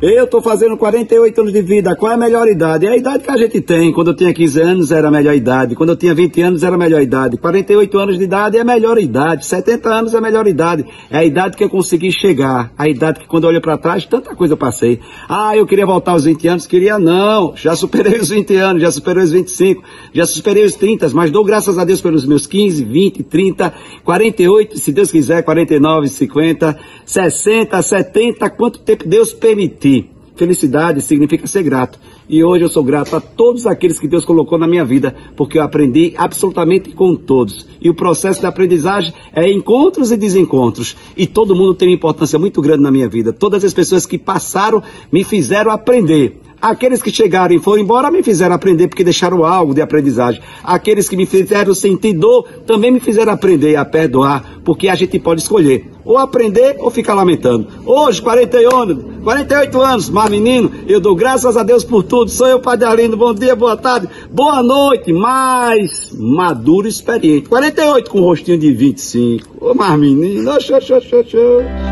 Eu tô fazendo 48 anos de vida, qual é a melhor idade? É a idade que a gente tem. Quando eu tinha 15 anos era a melhor idade, quando eu tinha 20 anos era a melhor idade, 48 anos de idade é a melhor idade, 70 anos é a melhor idade. É a idade que eu consegui chegar, a idade que quando eu olho para trás, tanta coisa eu passei. Ah, eu queria voltar aos 20 anos, queria não. Já superei os 20 anos, já superei os 25, já superei os 30, mas dou graças a Deus pelos meus 15, 20, 30, 48, se Deus quiser, 49, 50, 60, 70, quanto tempo Deus permitir. Felicidade significa ser grato. E hoje eu sou grato a todos aqueles que Deus colocou na minha vida, porque eu aprendi absolutamente com todos. E o processo de aprendizagem é encontros e desencontros. E todo mundo tem uma importância muito grande na minha vida. Todas as pessoas que passaram me fizeram aprender. Aqueles que chegaram e foram embora me fizeram aprender porque deixaram algo de aprendizagem. Aqueles que me fizeram sentir dor também me fizeram aprender a perdoar, porque a gente pode escolher ou aprender ou ficar lamentando. Hoje, 48 anos, 48 anos, mas menino, eu dou graças a Deus por tudo. Sou eu, Padre Arlindo. Bom dia, boa tarde, boa noite, mais maduro e experiente. 48 com rostinho de 25. Ô, mas menino, xô, xô, xô, xô.